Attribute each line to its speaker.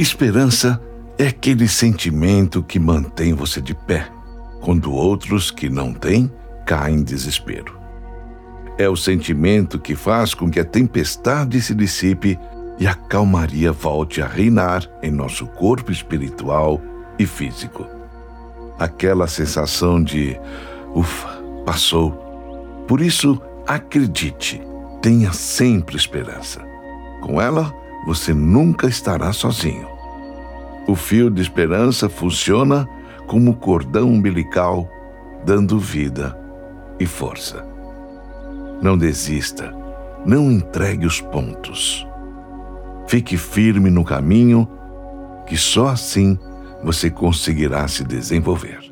Speaker 1: Esperança é aquele sentimento que mantém você de pé, quando outros que não têm caem em desespero. É o sentimento que faz com que a tempestade se dissipe e a calmaria volte a reinar em nosso corpo espiritual e físico. Aquela sensação de ufa, passou. Por isso, acredite, tenha sempre esperança. Com ela, você nunca estará sozinho. O fio de esperança funciona como cordão umbilical, dando vida e força. Não desista, não entregue os pontos. Fique firme no caminho, que só assim você conseguirá se desenvolver.